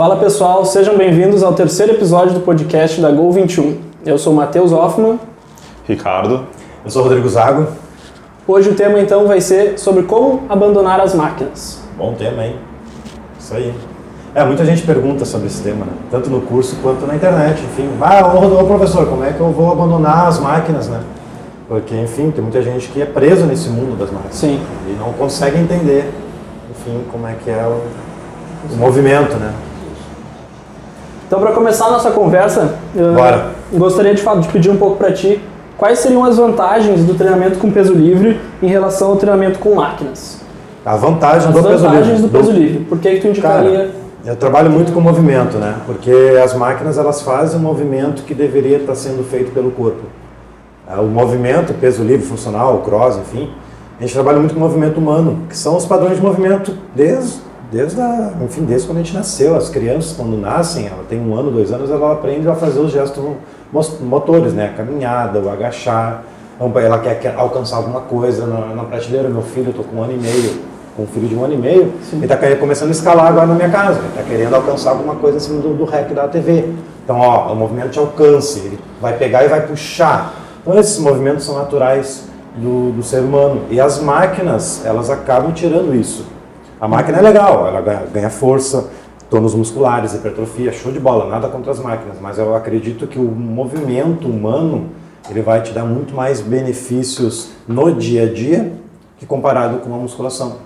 Fala pessoal, sejam bem-vindos ao terceiro episódio do podcast da Gol 21. Eu sou Matheus Hoffman. Ricardo. Eu sou Rodrigo Zago. Hoje o tema então vai ser sobre como abandonar as máquinas. Bom tema, hein? Isso aí. É, muita gente pergunta sobre esse tema, né? tanto no curso quanto na internet. Enfim, ah, ô, ô professor, como é que eu vou abandonar as máquinas, né? Porque, enfim, tem muita gente que é preso nesse mundo das máquinas. Sim. E não consegue entender, enfim, como é que é o, o movimento, né? Então, para começar a nossa conversa, eu Bora. gostaria de, de pedir um pouco para ti quais seriam as vantagens do treinamento com peso livre em relação ao treinamento com máquinas. A vantagem As do peso vantagens livre. do peso livre. Por que, que tu indicaria? Cara, eu trabalho muito com movimento, né? Porque as máquinas elas fazem o movimento que deveria estar sendo feito pelo corpo. Ah, O movimento, peso livre, funcional, o cross, enfim, a gente trabalha muito com o movimento humano, que são os padrões de movimento desde, desde, a, enfim, desde quando a gente nasceu. As crianças, quando nascem, ela tem um ano, dois anos, ela aprende a fazer os gestos motores, né? A caminhada, o agachar. Então, Ela quer, quer alcançar alguma coisa na, na prateleira. Meu filho, tô com um ano e meio, com um filho de um ano e meio, ele está começando a escalar agora na minha casa. Ele está querendo alcançar alguma coisa acima do, do rec da TV. Então, ó, o movimento de alcance, ele vai pegar e vai puxar. Então, esses movimentos são naturais do, do ser humano. E as máquinas, elas acabam tirando isso. A máquina é legal, ela ganha, força, tônus musculares, hipertrofia, show de bola, nada contra as máquinas, mas eu acredito que o movimento humano ele vai te dar muito mais benefícios no dia a dia que comparado com a musculação.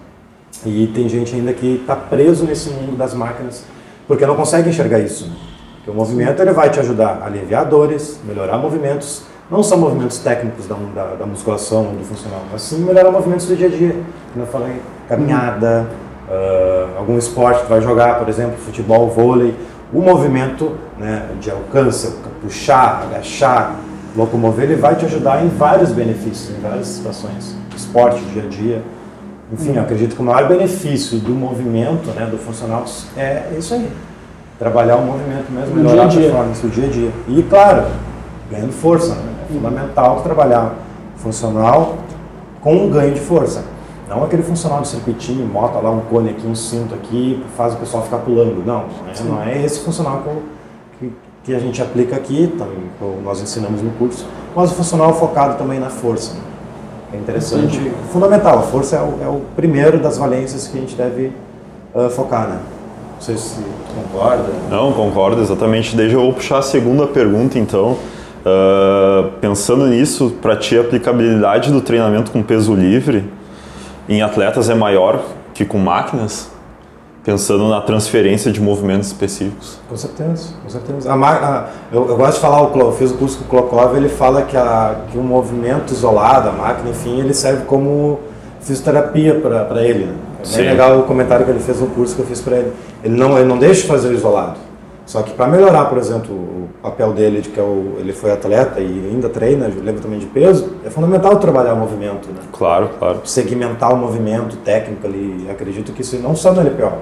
E tem gente ainda que está preso nesse mundo das máquinas porque não consegue enxergar isso. né? Porque o movimento ele vai te ajudar a aliviar dores, melhorar movimentos, não são movimentos técnicos da, da, da musculação, do funcional, mas sim melhorar movimentos do dia a dia. Como eu falei, caminhada, ah, algum esporte que vai jogar, por exemplo, futebol, vôlei, o movimento né, de alcance, puxar, agachar, locomover, ele vai te ajudar em vários benefícios, em várias situações. Esporte, dia a dia. Enfim, eu acredito que o maior benefício do movimento, né, do funcional, é isso aí. Trabalhar o movimento mesmo, melhorar dia a dia. a performance, o dia a dia. E, claro, ganhando força. Né? É fundamental trabalhar funcional com um ganho de força. Não aquele funcional de circuitinho, bota lá um cone aqui, um cinto aqui, faz o pessoal ficar pulando. Não, não é, não é esse funcional que, que, a gente aplica aqui, também, que nós ensinamos no curso, mas o funcional focado também na força. É interessante, fundamental. A força é o, é o primeiro das valências que a gente deve ah, focar, né? Não sei se concorda. Não, concordo exatamente. Desde eu vou puxar a segunda pergunta, então. Ah, pensando nisso, para ti a aplicabilidade do treinamento com peso livre em atletas é maior que com máquinas? Pensando na transferência de movimentos específicos. Com certeza, com certeza. A a- eu, eu gosto de falar, eu fiz o curso com o Klokov, ele fala que, a, que um movimento isolado, a máquina, enfim, ele serve como fisioterapia para ele. Né? É Sim. bem legal o comentário que ele fez no curso que eu fiz para ele. Ele não, ele não deixa de fazer o isolado. Só que para melhorar, por exemplo, o papel dele, de que é o, ele foi atleta e ainda treina, levantamento de peso, é fundamental trabalhar o movimento, né? Claro, claro. segmentar o movimento técnico ali. Acredito que isso não só no LPO.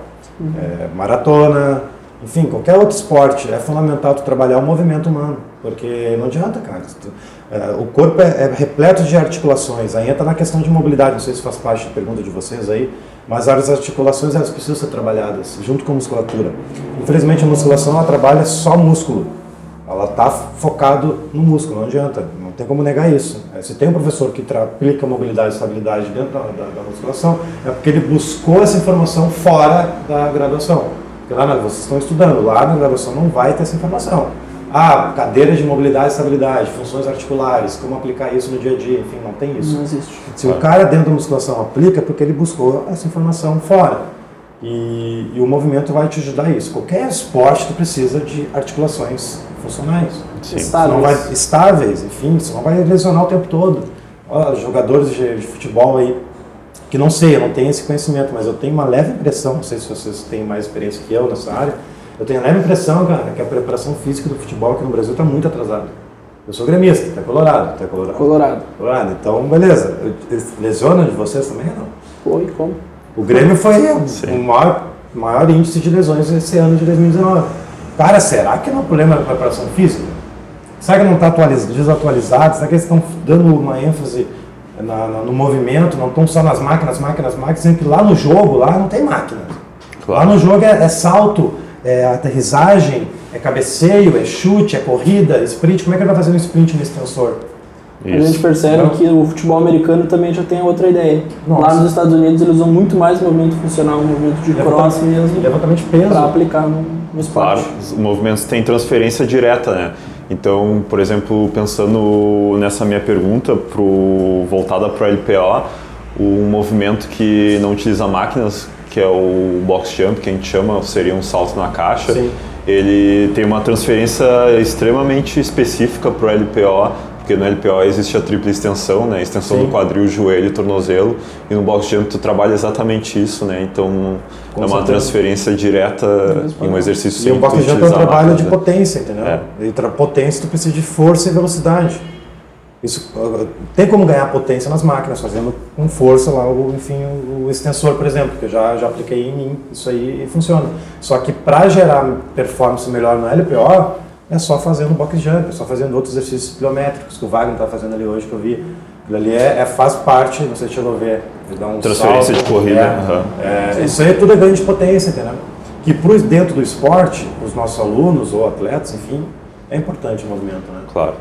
É, maratona, enfim, qualquer outro esporte, é fundamental tu trabalhar o movimento humano, porque não adianta, cara. Tu- é, o corpo é, é repleto de articulações, aí entra na questão de mobilidade, não sei se faz parte da pergunta de vocês aí, mas as articulações elas precisam ser trabalhadas junto com a musculatura. Infelizmente a musculação ela trabalha só músculo. Ela está focado no músculo, não adianta, não tem como negar isso. É, Se tem um professor que aplica mobilidade e estabilidade dentro da, da- da musculação, é porque ele buscou essa informação fora da graduação. Porque lá vocês estão estudando, lá na graduação não vai ter essa informação. Ah, cadeira de mobilidade e estabilidade, funções articulares, como aplicar isso no dia a dia, enfim, não tem isso. Não existe. Se o cara dentro da musculação aplica, é porque ele buscou essa informação fora. E, e o movimento vai te ajudar a isso. Qualquer esporte tu precisa de articulações funcionais. Sim. Senão vai, estáveis, enfim, senão vai lesionar o tempo todo. Ó, jogadores de, de futebol aí, que não sei, eu não tenho esse conhecimento, mas eu tenho uma leve impressão, não sei se vocês têm mais experiência que eu nessa área, eu tenho a leve impressão, cara, que a preparação física do futebol aqui no Brasil está muito atrasada. Eu sou gremista, tá colorado, tá colorado. Colorado. Colorado, então beleza. Lesiona de vocês também ou não? Foi como? O Grêmio foi Sim. o maior, maior índice de lesões esse ano de 2019. Cara, será que não é um problema da preparação física? Será que não está atualizado, desatualizado? Será que eles estão dando uma ênfase na- na- no movimento, não estão só nas máquinas, máquinas, máquinas, sendo que lá no jogo, lá não tem máquina. Lá no jogo é, é salto, é aterrissagem, é cabeceio, é chute, é corrida, sprint. Como é que ele vai fazer um sprint no extensor? A gente percebe Não. que o futebol americano também já tem outra ideia. Nossa. Lá nos Estados Unidos eles usam muito mais movimento funcional, movimento de cross mesmo, Levantamento de peso. para aplicar no, no esporte. Claro, os movimentos têm transferência direta, né? Então, por exemplo, pensando nessa minha pergunta pro, voltada para o LPO, um movimento que não utiliza máquinas, que é o box jump, que a gente chama, seria um salto na caixa, Sim. ele tem uma transferência extremamente específica para o LPO, porque no LPO existe a tripla extensão, né? Extensão Sim. do quadril, joelho e tornozelo, e no box jump tu trabalha exatamente isso, né? Então Com é uma certeza. transferência direta em um exercício E o box jump é um trabalho de potência, entendeu? É. E potência tu precisa de força e velocidade. Isso tem como ganhar potência nas máquinas, fazendo com força lá o, enfim, o, o extensor, por exemplo, que eu já, já apliquei em mim, isso aí funciona. Só que para gerar performance melhor no LPO, é só fazendo box jump, é só fazendo outros exercícios quilométricos que o Wagner está fazendo ali hoje que eu vi. Aquilo ali é, é- faz parte, não sei se chegou a ver, de dar um Transferência salto, de corrida, é, aham. é, isso aí tudo é ganho de potência, entendeu? Que pro, dentro do esporte, os nossos alunos ou atletas, enfim, é importante o movimento, né? Claro.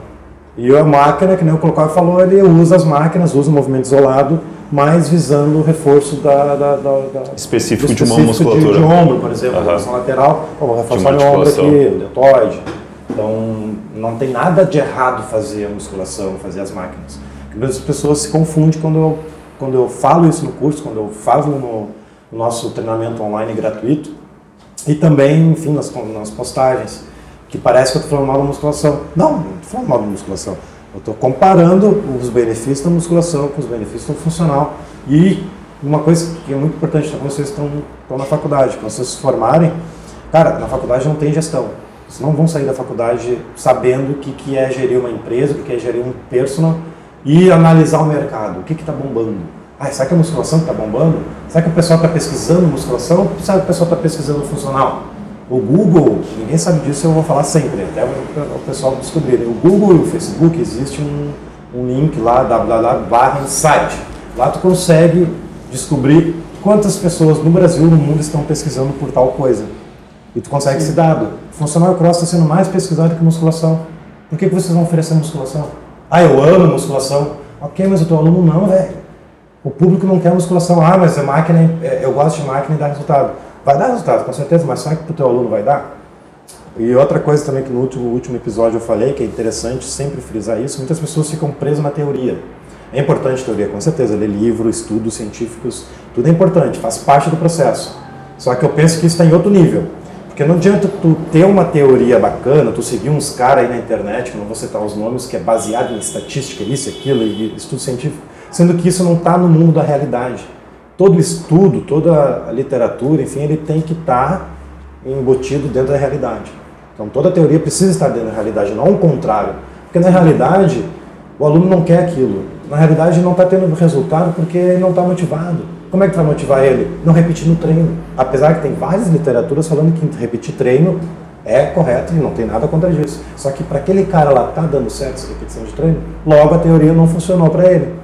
E a máquina, que nem o Colocado falou, ele usa as máquinas, usa o movimento isolado, mas visando o reforço da, da, da- da- Específico do de uma específico musculatura. De, de ombro, por exemplo, Aham. rotação lateral, vou reforçar meu ombro aqui, o deltoide. Então, não tem nada de errado fazer a musculação, fazer as máquinas. As pessoas se confundem quando eu, quando eu falo isso no curso, quando eu falo no, no nosso treinamento online gratuito e também, enfim, nas, nas postagens, que parece que eu estou falando mal da musculação. Não, não estou falando mal da musculação. Eu estou comparando os benefícios da musculação com os benefícios do funcional. E uma coisa que é muito importante quando vocês estão, estão na faculdade, quando vocês se formarem, cara, na faculdade não tem gestão. Vocês não vão sair da faculdade sabendo o que, que é gerir uma empresa, o que, que é gerir um personal e analisar o mercado. O que está bombando? Ah, será que é a musculação que está bombando? Será que o pessoal está pesquisando musculação? Será que o pessoal está pesquisando funcional? O Google, ninguém sabe disso, eu vou falar sempre, até o pessoal descobrir. O Google e o Facebook, existe um, um link lá, www.insight. Lá tu consegue descobrir quantas pessoas no Brasil no mundo estão pesquisando por tal coisa. E tu consegue esse dado. Funcional cross está sendo mais pesquisado que musculação. Por que, que vocês vão oferecer musculação? Ah, eu amo musculação. Ok, mas o teu aluno não, velho. O público não quer musculação. Ah, mas a máquina, é- eu gosto de máquina e dá resultado. Vai dar resultado, com certeza, mas será que para o teu aluno vai dar? E outra coisa também que no último, último episódio eu falei, que é interessante sempre frisar isso, muitas pessoas ficam presas na teoria. É importante teoria, com certeza, ler livro, estudos científicos, tudo é importante, faz parte do processo. Só que eu penso que isso está em outro nível. Porque não adianta tu ter uma teoria bacana, tu seguir uns caras aí na internet, não vou citar os nomes, que é baseado em estatística, isso, aquilo, e estudo científico, sendo que isso não está no mundo da realidade. Todo estudo, toda a literatura, enfim, ele tem que estar embutido dentro da realidade. Então toda a teoria precisa estar dentro da realidade, não o contrário. Porque na realidade, o aluno não quer aquilo. Na realidade, não está tendo resultado porque ele não está motivado. Como é que vai motivar ele? Não repetir no treino. Apesar que tem várias literaturas falando que repetir treino é correto e não tem nada contra isso. Só que para aquele cara lá tá dando certo essa repetição de treino, logo a teoria não funcionou para ele.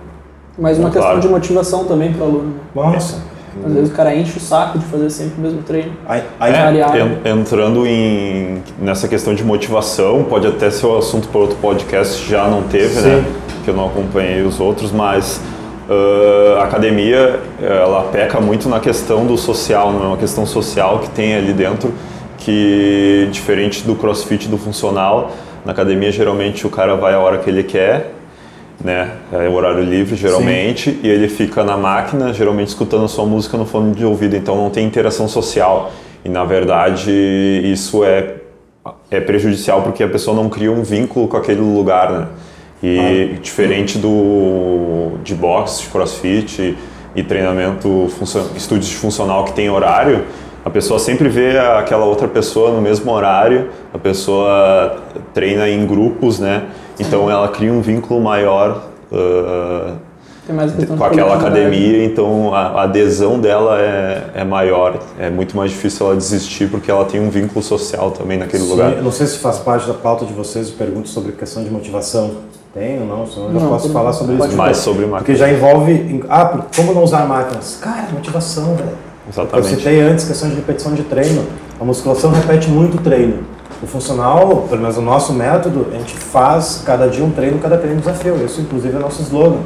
Mas uma Claro. questão de motivação também para o aluno. Nossa. Às vezes o cara enche o saco de fazer sempre o mesmo treino. Aí, aí, É, entrando em, nessa questão de motivação, pode até ser o assunto para outro podcast, já não teve, né? Que eu não acompanhei os outros, mas ah, a academia, ela peca muito na questão do social, não é uma questão social que tem ali dentro, que diferente do crossfit do funcional, na academia geralmente o cara vai a hora que ele quer, né? É o horário livre, geralmente, e ele fica na máquina, geralmente escutando a sua música no fone de ouvido, então não tem interação social. E na verdade, isso é, é prejudicial porque a pessoa não cria um vínculo com aquele lugar, né? E diferente do de boxe, de crossfit e, e treinamento, estúdios de funcional que tem horário, a pessoa sempre vê aquela outra pessoa no mesmo horário, a pessoa treina em grupos, né? Então ela cria um vínculo maior de com aquela coletividade. academia, então a, adesão dela é, é maior. É muito mais difícil ela desistir porque ela tem um vínculo social também naquele Sim, lugar. eu não sei se faz parte da pauta de vocês, perguntas sobre questão de motivação. Tem ou não? Senão eu já Não, posso falar sobre isso. Mais sobre Porque máquina. já envolve. Ah, como não usar máquinas? Cara, motivação, velho. Exatamente. Eu citei antes questão de repetição de treino. A musculação repete muito treino. O funcional, pelo menos o nosso método, a gente faz cada dia um treino, cada treino um desafio. Isso, inclusive, é nosso slogan.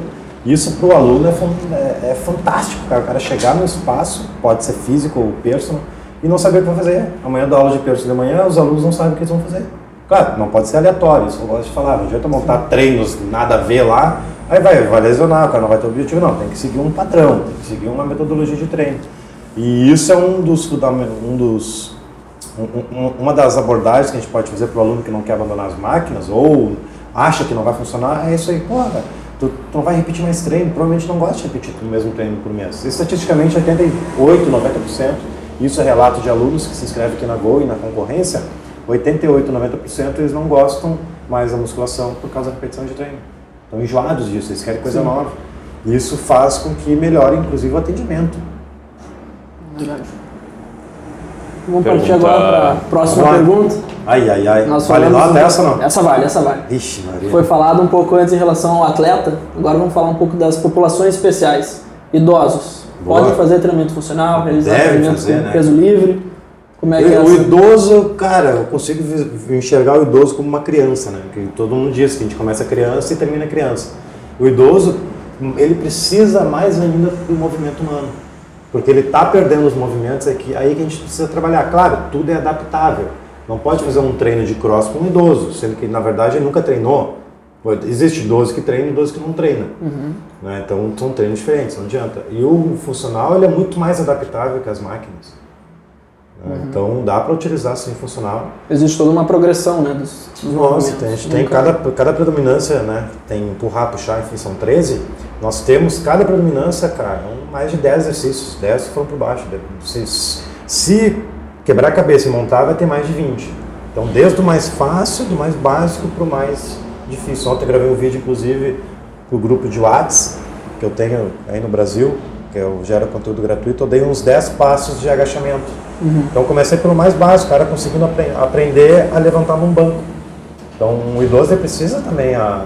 Isso para o aluno é, é- é fantástico, cara. O cara chegar no espaço, pode ser físico ou personal, e não saber o que vai fazer. Amanhã da aula de personal de manhã, os alunos não sabem o que eles vão fazer. Claro, não pode ser aleatório, isso eu gosto de falar. Não adianta montar treinos nada a ver lá, aí vai, vai lesionar, o cara não vai ter objetivo. Não, tem que seguir um padrão, tem que seguir uma metodologia de treino. E isso é um dos, um dos um- um- uma das abordagens que a gente pode fazer para o aluno que não quer abandonar as máquinas ou acha que não vai funcionar, é isso aí, porra, tu, tu não vai repetir mais treino, provavelmente não gosta de repetir o mesmo treino por mês. Estatisticamente, 88, 90%, isso é relato de alunos que se inscrevem aqui na Go e na concorrência, 88, 90% eles não gostam mais da musculação por causa da repetição de treino. Estão enjoados disso, eles querem coisa nova. Isso faz com que melhore, inclusive, o atendimento. Verdade. Vamos partir Pergunta- agora para a próxima lá. pergunta. Ai, ai, ai. Nós vale falamos- nota essa ou não? Essa vale, essa vale. Ixi, Maria. Foi falado um pouco antes em relação ao atleta, agora vamos falar um pouco das populações especiais. Idosos. Boa. Podem fazer treinamento funcional, realizar Devem treinamento fazer, com né? peso livre. Como é que é o essa? idoso, cara, eu consigo enxergar o idoso como uma criança, né? Porque todo mundo diz que a gente começa criança e termina criança. O idoso, ele precisa mais ainda do movimento humano. Porque ele está perdendo os movimentos, é que, aí que a gente precisa trabalhar. Claro, tudo é adaptável. Não pode fazer um treino de cross com um idoso, sendo que, na verdade, ele nunca treinou. Existe idoso que treina e idoso que não treina. Né? Então, são treinos diferentes, não adianta. E o funcional, ele é muito mais adaptável que as máquinas. né? Então, dá para utilizar sim funcional. Existe toda uma progressão né, dos, dos Nossa, movimentos. tem, a gente tem cada, cada predominância, né? Tem empurrar, puxar, enfim, são 13. Nós temos cada predominância, cara, mais de 10 exercícios, 10 foram por baixo. Se, se quebrar a cabeça e montar, vai ter mais de 20. Então, desde o mais fácil, do mais básico, para o mais difícil. Ontem eu gravei um vídeo, inclusive, para o grupo de Whats, que eu tenho aí no Brasil, que eu gero conteúdo gratuito, eu dei uns 10 passos de agachamento. Então, comecei pelo mais básico, cara conseguindo apre- aprender a levantar num banco. Então, um idoso precisa também a-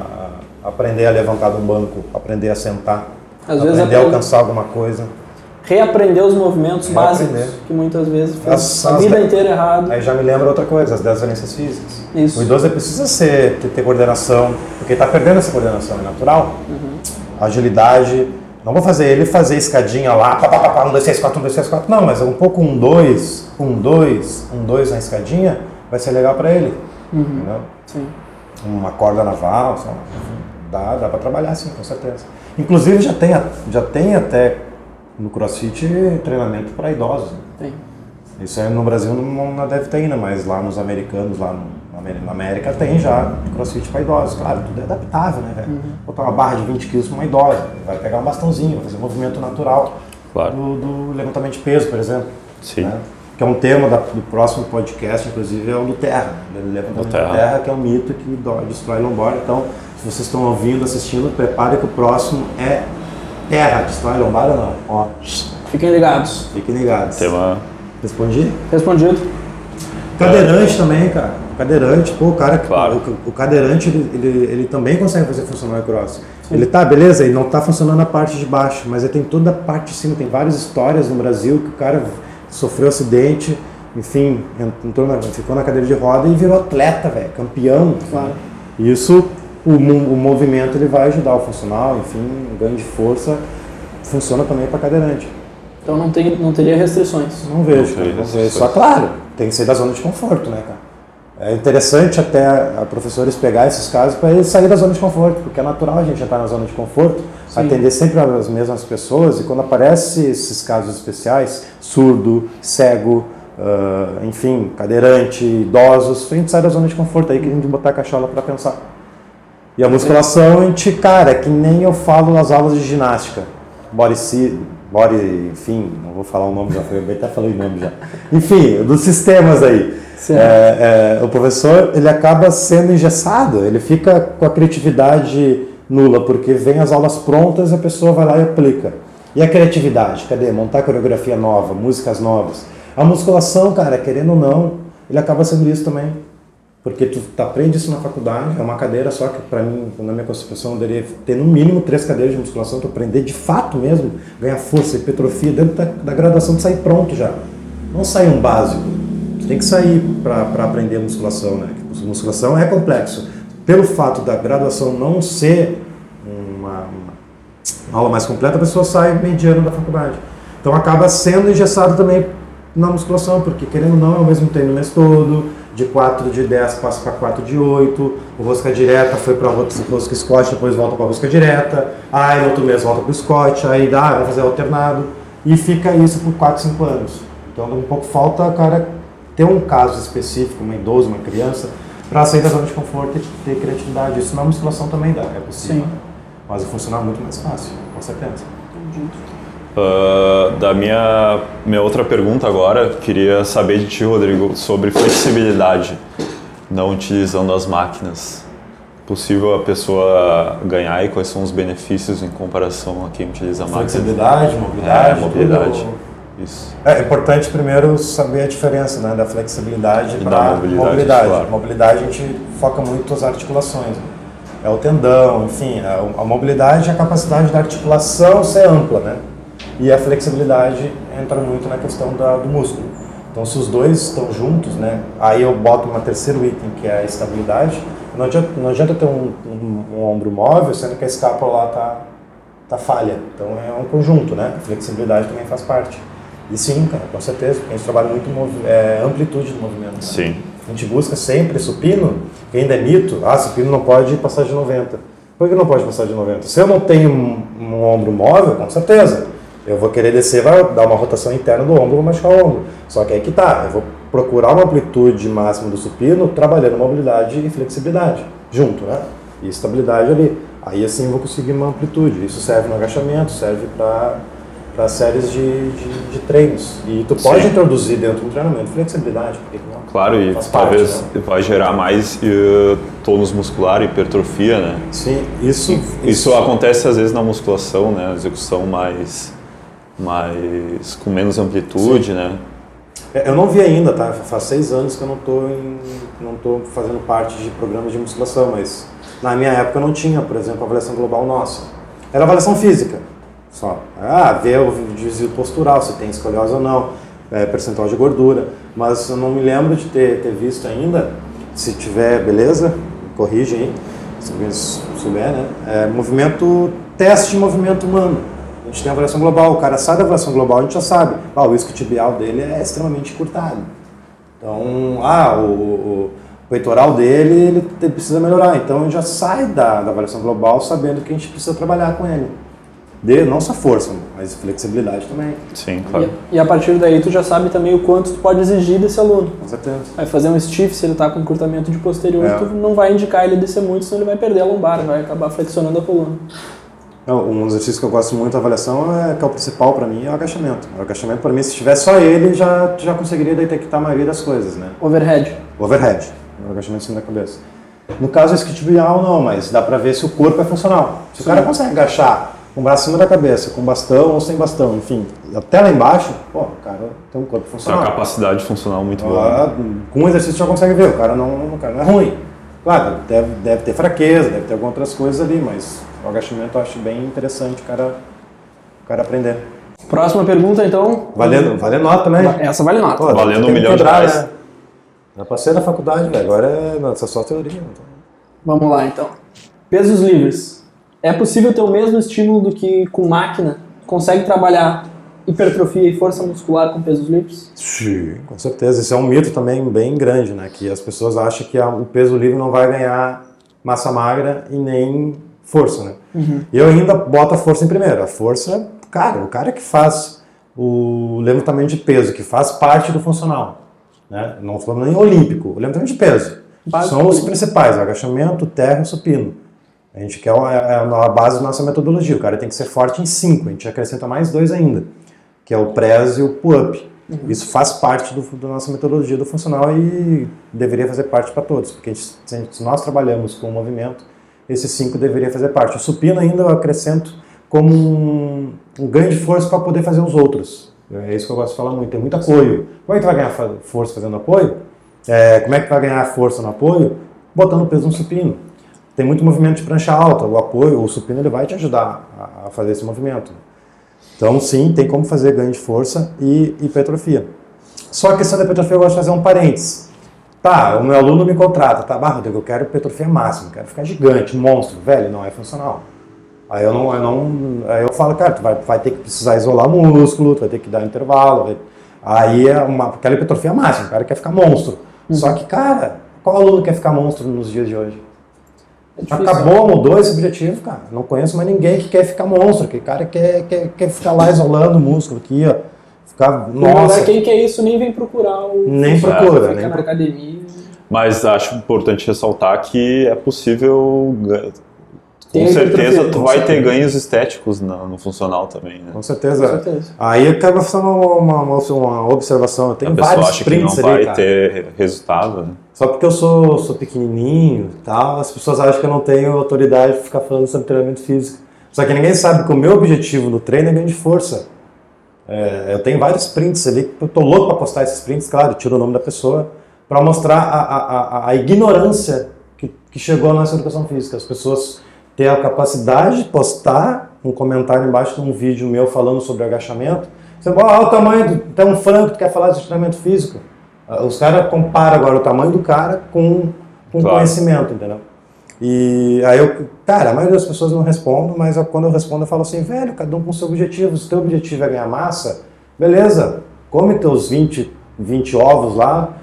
aprender a levantar de um banco, aprender a sentar, Às aprender a aprende- alcançar alguma coisa. Reaprender os movimentos Reaprender. básicos, que muitas vezes As- a vida inteira errado. Aí já me lembra outra coisa, as 10 valências físicas. Isso. O idoso precisa ser, ter, ter coordenação, porque está perdendo essa coordenação, é natural. Uhum. Agilidade. Não vou fazer ele fazer escadinha lá, pá, pá, pá, pá, 1, 2, 3, 4, 1, 2, 3, 4. Não, mas um pouco um 2, um 2, um 2 na escadinha, vai ser legal para ele. Uhum. Entendeu? Sim. uma corda naval, sei lá, dá, dá para trabalhar sim, com certeza. Inclusive já tem, já tem até no CrossFit treinamento para idosos. né? Tem. Isso aí no Brasil não, não deve ter ainda, mas lá nos americanos, lá no- na América tem já CrossFit para idosos. Claro, tudo é adaptável, né, velho? Botar uma barra de 20 quilos para uma idosa, vai pegar um bastãozinho, vai fazer um movimento natural Claro. do, do levantamento de peso, por exemplo. Sim. né? Que é um tema da- do próximo podcast, inclusive, é o do terra. né? Levantamento Do terra. terra, que é um mito que dó- destrói lombar. Então, se vocês estão ouvindo, assistindo, prepare que o próximo é terra. Destrói lombar ou não? Ó, Fiquem ligados. fiquem ligados. Tema Respondi? Respondido. Cadeirante também, cara. Cadeirante, pô, o cara, Claro. o, o cadeirante, ele, ele, ele também consegue fazer funcionar o cross. Ele tá, beleza, ele não tá funcionando a parte de baixo, mas ele tem toda a parte de cima. Tem várias histórias no Brasil que o cara sofreu acidente, enfim, entrou na, ficou na cadeira de roda e virou atleta, velho, campeão. Claro. Isso, o, o movimento ele vai ajudar o funcional, enfim, o ganho de força funciona também para cadeirante. Então não, tem, não teria restrições. Não vejo, Não cara, não vejo. Só claro, tem que sair da zona de conforto, né, cara? É interessante até a professores pegar esses casos para eles sair da zona de conforto, porque é natural a gente entrar na zona de conforto, Sim. atender sempre as mesmas pessoas e quando aparecem esses casos especiais, surdo, cego, ah, enfim, cadeirante, idosos, a gente sai da zona de conforto aí que a gente botar a cachola para pensar. E a musculação, a gente, cara, é que nem eu falo nas aulas de ginástica. Body, body enfim, não vou falar o nome já, eu até falei o nome já. Enfim, dos sistemas aí. É, é, o professor, ele acaba sendo engessado, ele fica com a criatividade nula, porque vem as aulas prontas e a pessoa vai lá e aplica. E a criatividade? Cadê? Montar coreografia nova, músicas novas. A musculação, cara, querendo ou não, ele acaba sendo isso também. Porque tu aprende isso na faculdade, é uma cadeira só que para mim, na minha concepção, eu deveria ter no mínimo três cadeiras de musculação, tu aprender de fato mesmo, ganhar força, hipertrofia, dentro da, da graduação tu sair pronto já. Não sair um básico. Tu tem que sair para aprender musculação, né? Musculação é complexo. Pelo fato da graduação não ser uma, uma aula mais completa, a pessoa sai mediano da faculdade. Então acaba sendo engessado também na musculação, porque querendo ou não, é o mesmo treino o mês todo, de 4 de 10 passa para 4 de 8, o rosca direta foi para rosca Scott, depois volta para rosca direta, aí no outro mês volta para o Scott, aí dá, vai fazer alternado, e fica isso por 4, 5 anos. Então um pouco falta o cara ter um caso específico, uma idosa, uma criança, para sair da zona de conforto e ter criatividade. Isso na musculação também dá, é possível. Sim. Mas funcionar muito mais fácil, com certeza. Uh, da minha, minha outra pergunta agora, queria saber de ti, Rodrigo, sobre flexibilidade, não utilizando as máquinas. Possível a pessoa ganhar e quais são os benefícios em comparação a quem utiliza a máquina? Flexibilidade, mobilidade. É, mobilidade. Isso. É importante primeiro saber a diferença né, da flexibilidade para mobilidade. Mobilidade. Claro. mobilidade a gente foca muito as articulações. É o tendão, enfim, a, a mobilidade é a capacidade da articulação ser ampla, né? E a flexibilidade entra muito na questão da, do músculo. Então, se os dois estão juntos, né, aí eu boto um terceiro item, que é a estabilidade. Não adianta, não adianta ter um, um, um ombro móvel, sendo que a escápula lá está tá falha. Então, é um conjunto, né? A flexibilidade também faz parte. E sim, cara, com certeza, porque a gente trabalha muito é, amplitude do movimento. Né? Sim. A gente busca sempre supino, que ainda é mito, ah, supino não pode passar de 90. Por que não pode passar de 90? Se eu não tenho um, um ombro móvel, com certeza, eu vou querer descer, vai dar uma rotação interna do ombro, vou machucar o ombro. Só que aí que tá, eu vou procurar uma amplitude máxima do supino, trabalhando mobilidade e flexibilidade, junto, né? E estabilidade ali. Aí assim eu vou conseguir uma amplitude. Isso serve no agachamento, serve para séries de, de, de, treinos. E tu pode Sim. introduzir dentro do treinamento flexibilidade, porque não. Claro, e talvez parte, né? vai gerar mais uh, tônus muscular, hipertrofia, né? Sim, isso, isso, isso. acontece às vezes na musculação, né? Execução mais mas com menos amplitude, Sim. né? É, eu não vi ainda, tá? Faz seis anos que eu não estou não tô fazendo parte de programas de musculação, mas na minha época não tinha, por exemplo, a avaliação global nossa. Era avaliação física, só. Ah, ver o desvio postural, se tem escoliose ou não, é, percentual de gordura. Mas eu não me lembro de ter, ter visto ainda, se tiver, beleza, corrige aí, se alguém souber, né? É, movimento, teste de movimento humano a gente tem a avaliação global, o cara sai da avaliação global, a gente já sabe, ah, o isco tibial dele é extremamente encurtado. Então, ah, o, o, o peitoral dele, ele precisa melhorar. Então, a gente já sai da, da avaliação global sabendo que a gente precisa trabalhar com ele. De, não só força, mas flexibilidade também. Sim, claro. E, e, a partir daí tu já sabe também o quanto tu pode exigir desse aluno. Com certeza. Vai fazer um stiff, se ele está com encurtamento de posterior, é. tu não vai indicar ele descer muito, senão ele vai perder a lombar, vai acabar flexionando a coluna. Um exercício que eu gosto muito da avaliação, é, que é o principal para mim, é o agachamento. O agachamento, para mim, se tivesse só ele, já, já conseguiria detectar a maioria das coisas, né? Overhead. Overhead. O agachamento em cima da cabeça. No caso isquiotibial, não, mas dá para ver se o corpo é funcional. Se Sim. o cara consegue agachar com o braço em cima da cabeça, com bastão ou sem bastão, enfim, até lá embaixo, pô, o cara tem um corpo funcional. Tem uma capacidade funcional muito boa. Ah, com um exercício já consegue ver, o cara não, o cara não é ruim. Claro, deve, deve ter fraqueza, deve ter algumas outras coisas ali, mas o agachamento eu acho bem interessante o cara, o cara aprender. Próxima pergunta, então. Valendo, vale nota, né? Essa vale nota. Pô, Valendo um milhão de reais. Né? Já passei na faculdade, velho. Agora é nossa, só teoria. Então. Vamos lá, então. Pesos livres. É possível ter o mesmo estímulo do que com máquina? Consegue trabalhar hipertrofia e força muscular com pesos livres? Sim, com certeza. Isso é um mito também bem grande, né? Que as pessoas acham que o peso livre não vai ganhar massa magra e nem força, né? Uhum. Eu ainda boto a força em primeiro. A força, cara, o cara que faz o levantamento de peso, que faz parte do funcional, né? Não falando nem olímpico, o levantamento de peso. Básico São os principais, agachamento, terra e supino. A gente quer é a base da nossa metodologia. O cara tem que ser forte em cinco. A gente acrescenta mais dois ainda que é o press e o pull-up. Uhum. Isso faz parte do, da nossa metodologia do funcional e deveria fazer parte para todos, porque gente, se nós trabalhamos com o movimento, esses cinco deveria fazer parte. O supino ainda eu acrescento como um, um ganho de força para poder fazer os outros. É isso que eu gosto de falar muito, tem muito apoio. Como é que tu vai ganhar força fazendo apoio? É, como é que vai ganhar força no apoio? Botando peso no supino. Tem muito movimento de prancha alta, o apoio, o supino ele vai te ajudar a fazer esse movimento. Então, sim, tem como fazer ganho de força e hipertrofia. Só a questão da hipertrofia eu gosto de fazer um parênteses. Tá, o meu aluno me contrata, tá, bah, Rodrigo, eu quero hipertrofia máxima, quero ficar gigante, monstro, velho, não é funcional. Aí eu não, eu não, aí eu falo, cara, tu vai, vai ter que precisar isolar músculo, tu vai ter que dar intervalo, vai, aí é uma, aquela hipertrofia máxima, o cara quer ficar monstro. Uhum. Só que, cara, qual aluno quer ficar monstro nos dias de hoje? É Acabou, mudou esse objetivo, cara. Não conheço mais ninguém que quer ficar monstro, que cara quer, quer, quer ficar lá isolando o músculo aqui, ó. Ficar, nossa. Quem quer isso nem vem procurar o. Nem procura, nem na academia. Mas acho importante ressaltar que é possível com certeza tu vai ter ganhos estéticos no, no funcional também, né? Com certeza. Com certeza. Aí eu quero fazer uma, uma, uma, observação. A vários acha prints que não vai ter resultado, né? Só porque eu sou, sou pequenininho e tal, as pessoas acham que eu não tenho autoridade de ficar falando sobre treinamento físico. Só que ninguém sabe que o meu objetivo no treino é ganho de força. É, eu tenho vários prints ali, eu tô louco para postar esses prints, claro, tiro o nome da pessoa, para mostrar a, a, a, a ignorância que, que chegou à nossa educação física. As pessoas ter a capacidade de postar um comentário embaixo de um vídeo meu falando sobre agachamento. Você fala, ah, o tamanho do. Tem um frango que quer falar de treinamento físico. Ah, os caras comparam agora o tamanho do cara com, com claro. conhecimento, entendeu? E aí eu, cara, a maioria das pessoas não respondem, mas quando eu respondo eu falo assim, velho, cada um com seu objetivo. Se o teu objetivo é ganhar massa, beleza, come teus 20, 20 ovos lá,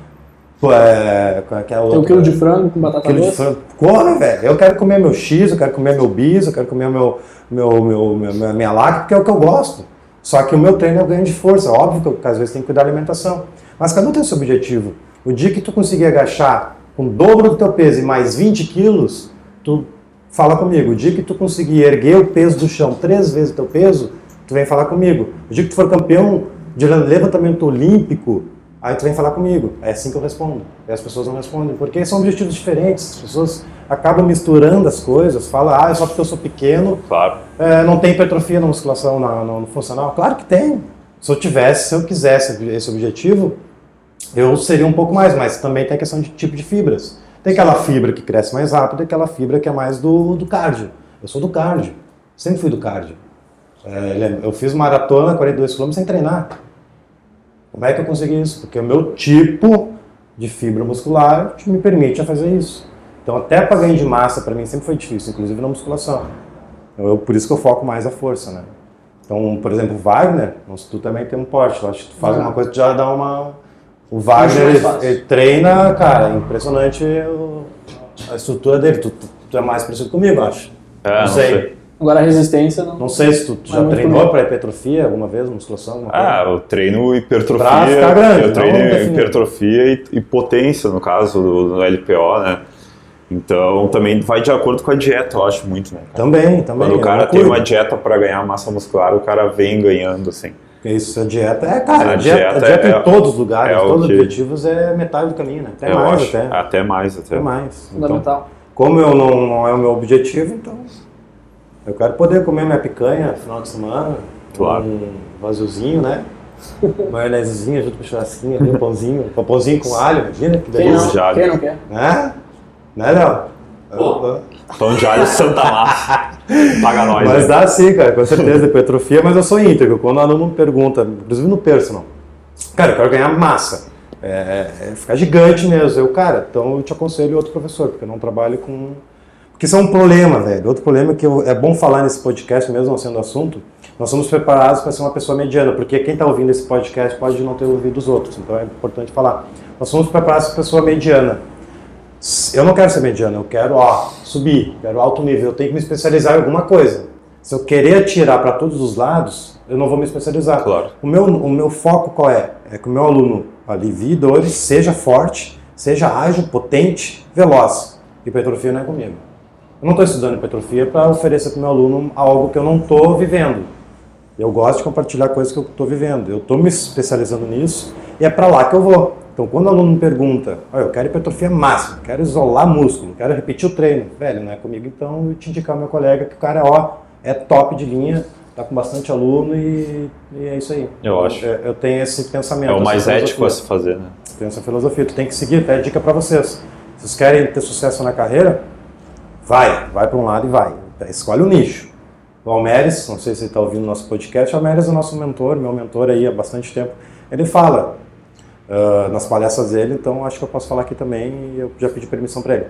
é, é que é Tem um quilo de frango com batata quilo doce? De frango. Velho. Eu quero comer meu X, eu quero comer meu bis, eu quero comer meu, meu, meu, meu, minha lac, porque é o que eu gosto. Só que o meu treino é o ganho de força. Óbvio que às vezes tem que cuidar da alimentação. Mas cada um tem o seu objetivo. O dia que tu conseguir agachar com o dobro do teu peso e mais 20 quilos, tu fala comigo. O dia que tu conseguir erguer o peso do chão três vezes o teu peso, tu vem falar comigo. O dia que tu for campeão de levantamento olímpico, Aí tu vem falar comigo. É assim que eu respondo. E as pessoas não respondem, porque são objetivos diferentes. As pessoas acabam misturando as coisas, falam, ah, é só porque eu sou pequeno. Claro. É, não tem hipertrofia na musculação, na, no, no funcional. Claro que tem. Se eu tivesse, se eu quisesse esse objetivo, eu seria um pouco mais, mas também tem a questão de tipo de fibras. Tem aquela fibra que cresce mais rápido e aquela fibra que é mais do, do cardio. Eu sou do cardio. Sempre fui do cardio. É, eu fiz maratona, 42 km sem treinar. Como é que eu consegui isso? Porque o meu tipo de fibra muscular me permite fazer isso. Então, até para ganho de massa, para mim sempre foi difícil, inclusive na musculação. Então, eu, por isso que eu foco mais a força, né? Então, por exemplo, o Wagner, tu também tem um porte. Eu acho que tu faz uma coisa que já dá uma. O Wagner ele, ele treina, cara, é impressionante a estrutura dele. Tu, tu, tu, é mais parecido comigo, acho. É, não, não sei. sei. Agora a resistência não. Não sei se tu, já treinou para hipertrofia alguma vez, musculação? Ah, eu treino hipertrofia. Pra ficar grande, eu treino hipertrofia e, e, potência, no caso do, do, LPO, né? Então também vai de acordo com a dieta, eu acho muito, né? Cara? Também, também. Quando o cara tem uma dieta para ganhar massa muscular, o cara vem ganhando, assim. Isso, a dieta é, cara, a, a dieta, dieta, a dieta é, em todos os lugares, é todos os objetivos é metade do caminho, né? Até eu mais acho, até. Até mais, até. até mais. Fundamental. Então, como eu não, não é o meu objetivo, então eu quero poder comer minha picanha no final de semana. Claro. Um vasilzinho, né? Maionesezinha junto com o churrasquinho um pãozinho. Um pãozinho com alho, imagina que delícia. Quem não, Quem não quer? Né? Né, não? Pão de alho Santa Massa. Paga nós. Mas aí. dá sim, cara, com certeza, hipertrofia, mas eu sou íntegro. Quando o aluno me pergunta, inclusive no personal, cara, eu quero ganhar massa. É, é ficar gigante mesmo. Eu, cara, então eu te aconselho outro professor, porque eu não trabalho com porque isso é um problema, velho. Outro problema que eu, é bom falar nesse podcast, mesmo não sendo assunto, nós somos preparados para ser uma pessoa mediana, porque quem está ouvindo esse podcast pode não ter ouvido os outros, então é importante falar. Nós somos preparados para pessoa mediana. Eu não quero ser mediana, eu quero ó, subir, quero alto nível, eu tenho que me especializar em alguma coisa. Se eu querer atirar para todos os lados, eu não vou me especializar. Claro. O meu, o meu foco qual é? É que o meu aluno alivie dores, seja forte, seja ágil, potente, veloz. Hipertrofia não é comigo. Eu não estou estudando hipertrofia para oferecer para o meu aluno algo que eu não estou vivendo. Eu gosto de compartilhar coisas que eu estou vivendo. Eu estou me especializando nisso e é para lá que eu vou. Então, quando o aluno me pergunta, oh, eu quero hipertrofia máxima, quero isolar músculo, quero repetir o treino, velho, não é comigo, então eu te indicar o meu colega que o cara ó, é top de linha, tá com bastante aluno e, e é isso aí. Eu acho. Eu, eu tenho esse pensamento. É o mais ético a se fazer, né? tenho essa filosofia. Tu tem que seguir, até dica para vocês. Vocês querem ter sucesso na carreira, vai, vai para um lado e vai. Escolhe o um nicho. O Almeres, não sei se você está ouvindo nosso podcast, o Almeres é o nosso mentor, meu mentor aí há bastante tempo. Ele fala uh, nas palestras dele, então acho que eu posso falar aqui também e eu já pedi permissão para ele.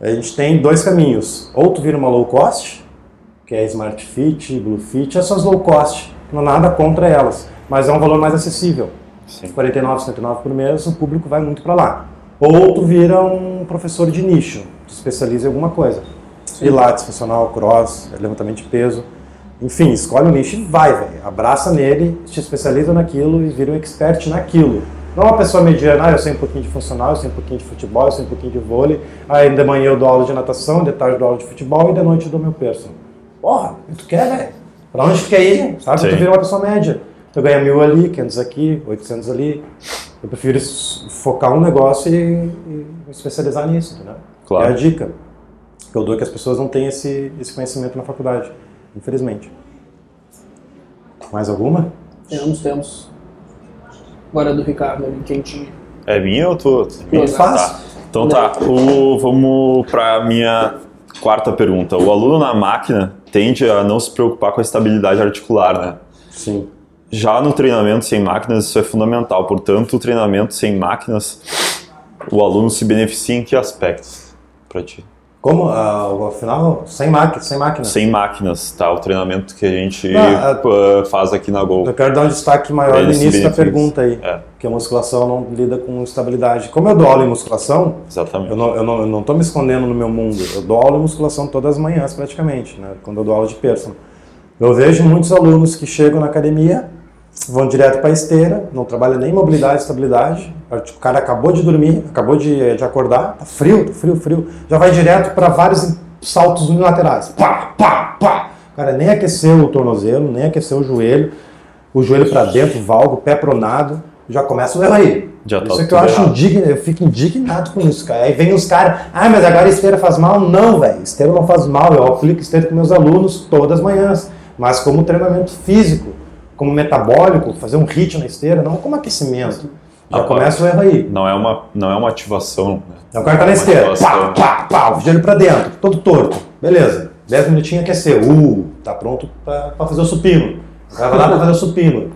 A gente tem dois caminhos. Ou tu vira uma low cost, que é Smart Fit, Blue Fit, essas low cost, não nada contra elas, mas é um valor mais acessível. Sim. 49,79 por mês, o público vai muito para lá. Ou tu vira um professor de nicho, especializa em alguma coisa. Sim. Pilates, funcional, cross, levantamento de peso. Enfim, escolhe o nicho e vai, velho. Abraça nele, te especializa naquilo e vira um expert naquilo. Não uma pessoa mediana, ah, eu sei um pouquinho de funcional, eu sei um pouquinho de futebol, eu sei um pouquinho de vôlei, aí de manhã eu dou aula de natação, de tarde eu dou aula de futebol e de noite eu dou meu personal. Porra, tu quer, velho? Pra onde tu quer ir? Sabe? Sim. Tu vira uma pessoa média. Tu ganha mil ali, 500 aqui, 800 ali. Eu prefiro focar um negócio e, e me especializar nisso, entendeu? Claro. É a dica que eu dou que as pessoas não têm esse, esse conhecimento na faculdade, infelizmente. Mais alguma? Temos, temos. Agora é do Ricardo ali, quentinho. É minha ou tu? Eu faço. Tá. Então tá, o, vamos para a minha quarta pergunta. O aluno na máquina tende a não se preocupar com a estabilidade articular, né? Sim. Já no treinamento sem máquinas, isso é fundamental. Portanto, o treinamento sem máquinas, o aluno se beneficia em que aspectos para ti? Como? Uh, afinal, sem, máquina, sem máquinas? Sem máquinas, tá? O treinamento que a gente uh, faz aqui na Gol. Eu quero dar um destaque maior no início da pergunta aí, é. que a musculação não lida com estabilidade. Como eu dou aula em musculação, Exatamente. eu não, eu não, eu não tô me escondendo no meu mundo. Eu dou aula em musculação todas as manhãs, praticamente, né? quando eu dou aula de personal. Eu vejo muitos alunos que chegam na academia vão direto para a esteira, não trabalha nem mobilidade, estabilidade. O cara acabou de dormir, acabou de, de acordar, tá frio, tá frio, frio. Já vai direto para vários saltos unilaterais. Pá, pá, pá. O cara nem aqueceu o tornozelo, nem aqueceu o joelho, o joelho para dentro, valgo, pé pronado, já começa o erro aí. Já isso é que eu acho indigno, eu fico indignado com isso, cara. Aí vem os caras, ah, mas agora a esteira faz mal? Não, velho, esteira não faz mal. Eu aplico esteira com meus alunos todas as manhãs, mas como treinamento físico como metabólico, fazer um hit na esteira, não como aquecimento. Já ah, começa o erro aí. Não é uma, não é uma ativação. Né? Então o cara tá na esteira, pá, pá, pá, o joelho pra dentro, todo torto. Beleza, 10 minutinhos aquecer. Uh, tá pronto para fazer o supino. O cara vai lá pra fazer o supino.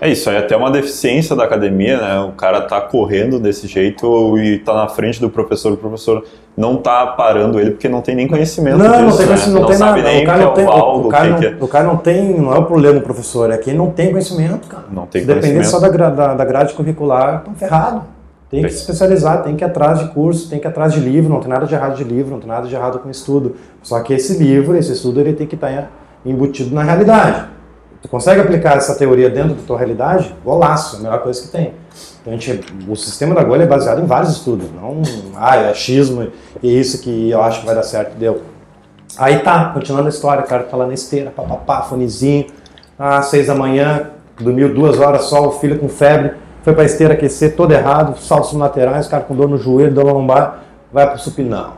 É isso, é até uma deficiência da academia, né? O cara tá correndo desse jeito e tá na frente do professor, o professor não tá parando ele porque não tem nem conhecimento não, disso, não tem né? conhecimento, não, não tem sabe nada. nem o cara não é tem, o, o, cara não, é. o cara não tem, não é o problema do professor, é quem não tem conhecimento, cara. Não tem Se depender só da, da, da grade curricular, estão ferrado. Tem que se especializar, tem que ir atrás de curso, tem que ir atrás de livro, não tem nada de errado de livro, não tem nada de errado com estudo. Só que esse livro, esse estudo, ele tem que estar embutido na realidade. Tu consegue aplicar essa teoria dentro da tua realidade? Golaço, a melhor coisa que tem. Então, a gente, o sistema da Gola é baseado em vários estudos, não ah, é achismo e isso que eu acho que vai dar certo, deu. Aí tá, continuando a história, o cara tá lá na esteira, papapá, fonezinho, às seis da manhã, dormiu duas horas só, o filho com febre, foi pra esteira aquecer, todo errado, saltos laterais, cara com dor no joelho, dor no lombar, vai pro supino, não,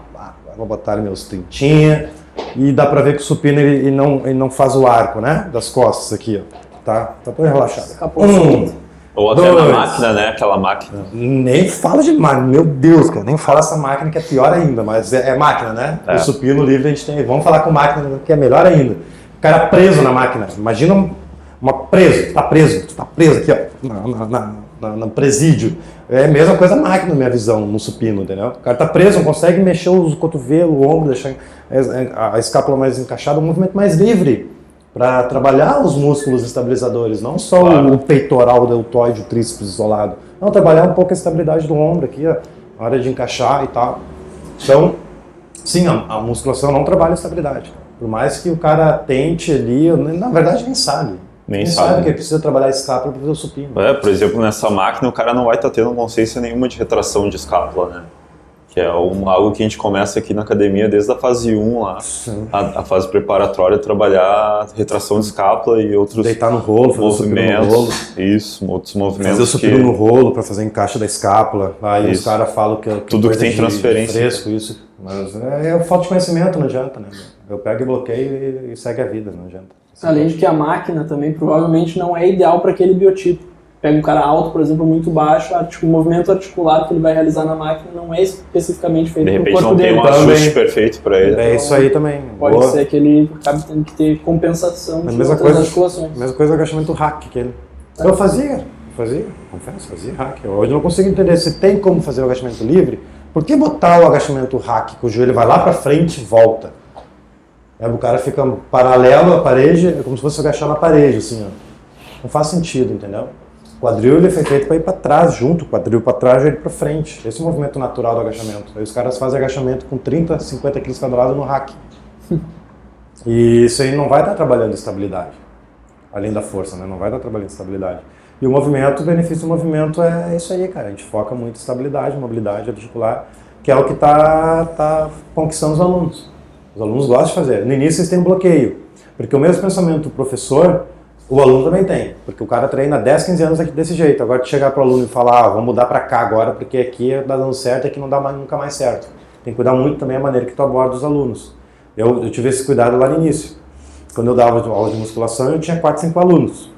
vou botar meus trintinha, e dá para ver que o supino ele, ele, não, ele não faz o arco, né? Das costas aqui, ó. Tá? Tá todo relaxado. Um, Ou até dois. na máquina, né? Aquela máquina. Nem fala de máquina, meu Deus, cara. Nem fala essa máquina que é pior ainda, mas é, é máquina, né? É. O supino livre a gente tem. Vamos falar com máquina que é melhor ainda. O cara preso na máquina. Imagina uma preso, tu tá preso, tu tá preso aqui, ó, na, na, na, no presídio. É a mesma coisa a máquina, na minha visão, no supino, entendeu? O cara tá preso, não consegue mexer os cotovelos, o ombro, deixar a escápula mais encaixada, um movimento mais livre para trabalhar os músculos estabilizadores, não só claro. o peitoral, o deltoide, o tríceps isolado. Não, trabalhar um pouco a estabilidade do ombro aqui, a hora de encaixar e tal. Então, sim, a, a musculação não trabalha a estabilidade. Por mais que o cara tente ali, na verdade nem sabe. Nem, sabe. sabe que precisa trabalhar a escápula para fazer o supino. É, por exemplo, nessa máquina o cara não vai estar tá tendo consciência nenhuma de retração de escápula, né? que é um, algo que a gente começa aqui na academia desde a fase 1 lá, a, a, fase preparatória, trabalhar retração de escápula e outros Deitar no rolo, fazer movimentos, no rolo. isso, outros movimentos Fazer o supino que... no rolo para fazer encaixe da escápula, aí isso. os caras falam que, que tudo que tem transferência. Fresco, isso, mas é, é falta de conhecimento, não adianta, né? Eu pego e bloqueio e, e segue a vida, não adianta. Além de que a máquina também provavelmente não é ideal para aquele biotipo. pega um cara alto, por exemplo, muito baixo, o movimento articular que ele vai realizar na máquina não é especificamente feito De para o repente corpo não tem dele. um Também. ajuste perfeito para ele. É isso aí também. Pode Boa. ser que ele acabe tendo que ter compensação Mas de mesma outras coisa- articulações. Mesma coisa do agachamento hack que ele. Eu fazia, fazia, confesso, fazia hack. Hoje eu não consigo entender se tem como fazer o agachamento livre. Por que botar o agachamento hack, que o joelho vai lá pra frente e volta? Aí o cara fica paralelo à parede, é como se fosse agachar na parede, assim, ó. Não faz sentido, entendeu? O quadril ele foi feito para ir para trás, junto, o quadril para trás, joelho para frente. Esse é o movimento natural do agachamento. Aí os caras fazem agachamento com 30, 50 quilos cada lado no hack. E isso aí não vai estar trabalhando estabilidade além da força, né? Não vai dar trabalho de estabilidade. E o movimento, o benefício do movimento é isso aí, cara. A gente foca muito em estabilidade, mobilidade articular, que é o que está tá conquistando os alunos. Os alunos gostam de fazer. No início eles têm bloqueio, porque o mesmo pensamento do professor, o aluno também tem. Porque o cara treina 10, 15 anos aqui desse jeito. Agora, tu chegar para o aluno e falar, ah, vamos mudar para cá agora, porque aqui tá dando certo e aqui não dá mais, nunca mais certo. Tem que cuidar muito também a maneira que tu aborda os alunos. Eu, eu tive esse cuidado lá no início. Quando eu dava aula de musculação, eu tinha 4, 5 alunos.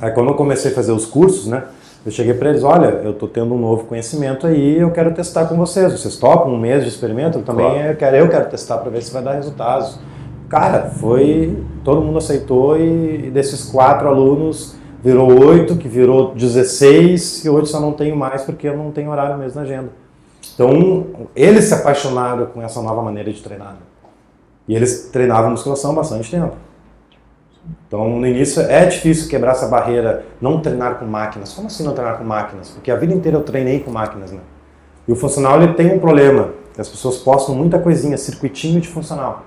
Aí quando eu comecei a fazer os cursos, né, eu cheguei para eles, olha, eu estou tendo um novo conhecimento aí, eu quero testar com vocês. Vocês topam um mês de experimento? Eu também Claro. eu quero, eu quero testar para ver se vai dar resultados. Cara, foi, todo mundo aceitou e, e desses quatro alunos virou oito, que virou 16 e hoje só não tenho mais porque eu não tenho horário mesmo na agenda. Então, eles se apaixonaram com essa nova maneira de treinar. E eles treinavam musculação há bastante tempo. Então, no início é difícil quebrar essa barreira, não treinar com máquinas. Como assim não treinar com máquinas? Porque a vida inteira eu treinei com máquinas, né? E o funcional ele tem um problema, as pessoas postam muita coisinha, circuitinho de funcional.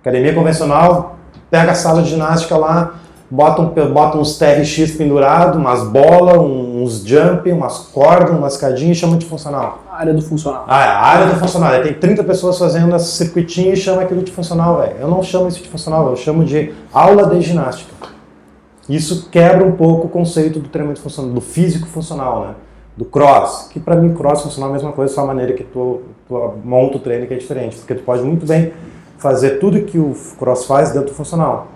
Academia convencional, pega a sala de ginástica lá, bota, um, bota uns TRX pendurado, umas bolas, uns jump, umas cordas, umas escadinhas e chama de funcional. A área do funcional. Ah, é a área do funcional. Aí Tem 30 pessoas fazendo esse circuitinho e chama aquilo de funcional, velho. Eu não chamo isso de funcional, eu chamo de aula de ginástica. Isso quebra um pouco o conceito do treinamento funcional, do físico funcional, né? Do cross, que pra mim cross funcional é a mesma coisa, só a maneira que tu, tu monta o treino que é diferente. Porque tu pode muito bem fazer tudo que o cross faz dentro do funcional.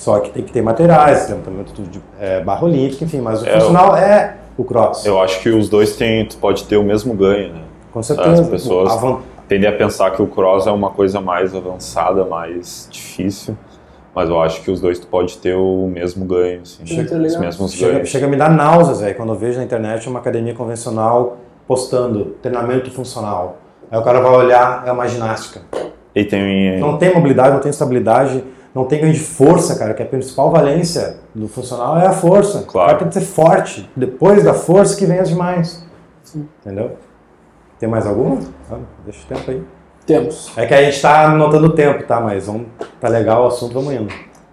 Só que tem que ter materiais, tem também tudo de é, barra olímpica, enfim, mas o É, funcional é o cross. Eu acho que os dois têm, tu pode ter o mesmo ganho, né? Com certeza. As pessoas A van- tendem a pensar que o cross é uma coisa mais avançada, mais difícil, mas eu acho que os dois tu pode ter o mesmo ganho, assim, Muito os mesmos Chega, ganhos. chega a me dar náuseas, velho, quando eu vejo na internet uma academia convencional postando treinamento funcional. Aí o cara vai olhar, é uma ginástica. E tem Não tem mobilidade, não tem estabilidade, não tem ganho de força, cara, que a principal valência do funcional é a força. Claro. O cara tem que ser forte. Depois da força que vem as demais. Entendeu? Tem mais alguma? Ah, deixa o tempo aí. Temos. É que a gente tá anotando o tempo, tá? Mas vamos, tá legal o assunto, vamos indo.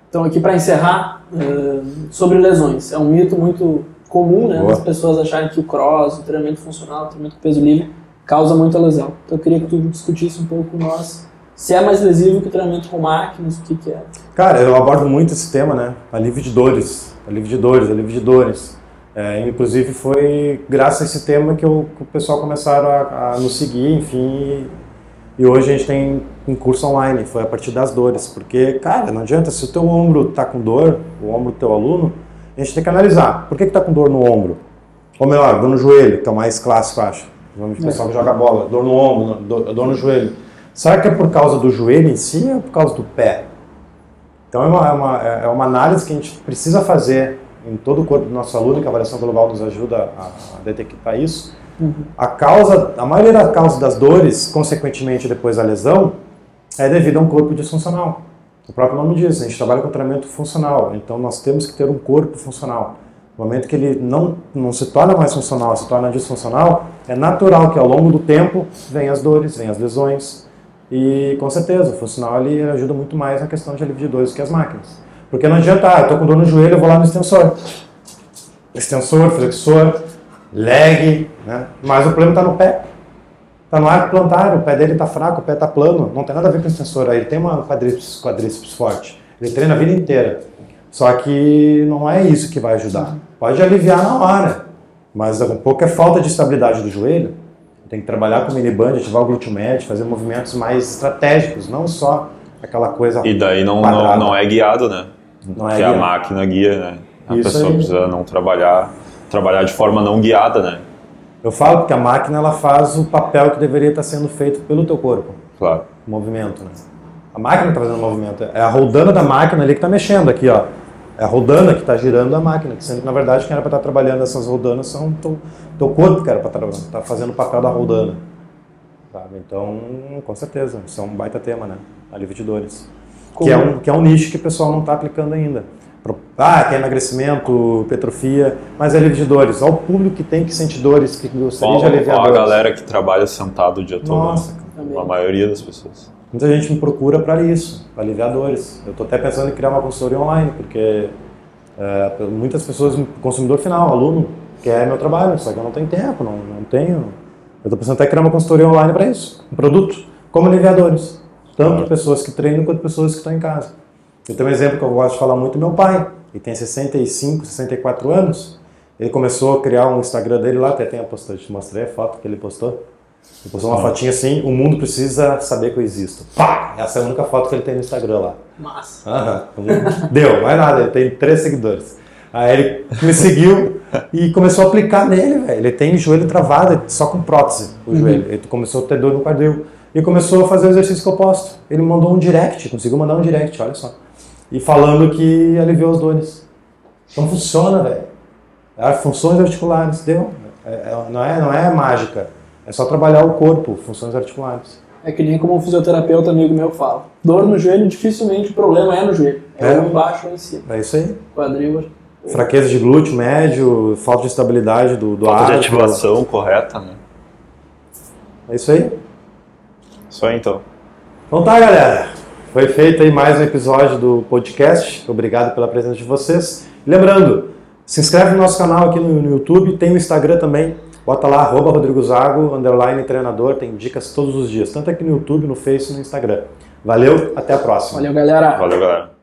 Então, aqui para encerrar, eh, sobre lesões. É um mito muito comum, né? Boa. As pessoas acharem que o cross, o treinamento funcional, o treinamento com peso livre, causa muita lesão. Então, eu queria que tu discutisse um pouco com nós se é mais lesivo que o treinamento com máquinas, o que, que é. Cara, eu abordo muito esse tema, né? Alívio de dores, alívio de dores, alívio de dores. É, inclusive foi graças a esse tema que, eu- que o pessoal começaram a, a nos seguir, enfim. E, e hoje a gente tem um curso online, foi a partir das dores. Porque, cara, não adianta, se o teu ombro tá com dor, o ombro do teu aluno, a gente tem que analisar. Por que que tá com dor no ombro? Ou melhor, dor no joelho, que é o mais clássico, acho. O pessoal que joga bola, dor no ombro, dor, dor no joelho. Será que é por causa do joelho em si ou é por causa do pé? Então é uma, é uma, é uma análise que a gente precisa fazer em todo o corpo do nosso aluno, que a avaliação global nos ajuda a, a detectar isso. A causa, a maioria da causa das dores, consequentemente depois da lesão, é devido a um corpo disfuncional. O próprio nome diz, a gente trabalha com treinamento funcional, então nós temos que ter um corpo funcional. No momento que ele não, não se torna mais funcional, se torna disfuncional, é natural que ao longo do tempo venham as dores, venham as lesões, e com certeza, o funcional ele ajuda muito mais na questão de alívio de dores do que as máquinas. Porque não adianta, ah, eu tô com dor no joelho, eu vou lá no extensor. Extensor, flexor, leg, né? Mas o problema está no pé. Está no arco plantar, o pé dele está fraco, o pé está plano. Não tem nada a ver com o extensor. Aí ele tem uma quadríceps, quadríceps forte. Ele treina a vida inteira. Só que não é isso que vai ajudar. Pode aliviar na hora, mas um pouco é falta de estabilidade do joelho. Tem que trabalhar com o miniband, ativar o médio, fazer movimentos mais estratégicos, não só aquela coisa E daí não, não, não é guiado, né? Não é que a guiado. máquina guia, né? A Isso pessoa aí. precisa não trabalhar trabalhar de forma não guiada, né? Eu falo porque a máquina ela faz o papel que deveria estar sendo feito pelo teu corpo, Claro. o movimento, né? A máquina está fazendo o movimento, é a roldana da máquina ali que está mexendo aqui, ó. É a roldana que está girando a máquina, que sendo que na verdade quem era para estar trabalhando essas roldanas são teu, teu corpo que era para estar tá fazendo o papel da roldana. Sabe? Então, com certeza, isso é um baita tema, né? Alívio de dores. Que é, um, que é um nicho que o pessoal não está aplicando ainda. Pro- Ah, que é emagrecimento, hipertrofia, mas é alívio de dores. Olha o público que tem que sente dores, que gostaria Qual, de aliviar qual a dores. galera que trabalha sentado o dia todo? Nossa, né? A maioria das pessoas. Muita gente me procura para isso, para aliviar dores. Eu estou até pensando em criar uma consultoria online, porque é, muitas pessoas, consumidor final, aluno, quer meu trabalho, só que eu não tenho tempo, não, não tenho. Eu estou pensando até em criar uma consultoria online para isso, um produto, como aliviar dores. Tanto Claro. pessoas que treinam quanto pessoas que estão em casa. Eu tenho um exemplo que eu gosto de falar muito, meu pai, ele tem 65, 64 anos, ele começou a criar um Instagram dele lá, até tem a postagem, te mostrei a foto que ele postou. Ele postou uma fotinha assim, o mundo precisa saber que eu existo. Pá! Essa é a única foto que ele tem no Instagram lá. Massa. Aham. Deu, mais nada, ele tem três seguidores. Aí ele me seguiu e começou a aplicar nele, velho. Ele tem joelho travado, só com prótese, o joelho. Ele começou a ter dor no quadril. E começou a fazer o exercício que eu posto. Ele mandou um direct, conseguiu mandar um direct, olha só. E falando que aliviou as dores. Então funciona, velho. É, funções articulares, deu. É- é- não, é, não é mágica. É só trabalhar o corpo, funções articulares. É que nem como um fisioterapeuta amigo meu fala. Dor no joelho, dificilmente o problema é no joelho. É, É. embaixo ou em cima. É isso aí. Quadril. Fraqueza de glúteo médio, falta de estabilidade do, do Falta de arco. ativação correta, né? É isso aí. Isso aí então. Então tá, galera. Foi feito aí mais um episódio do podcast. Obrigado pela presença de vocês. Lembrando, se inscreve no nosso canal aqui no, no YouTube, tem o Instagram também. Bota lá, arroba Rodrigo Zago, underline treinador, tem dicas todos os dias, tanto aqui no YouTube, no Face e no Instagram. Valeu, até a próxima. Valeu, galera. Valeu, galera.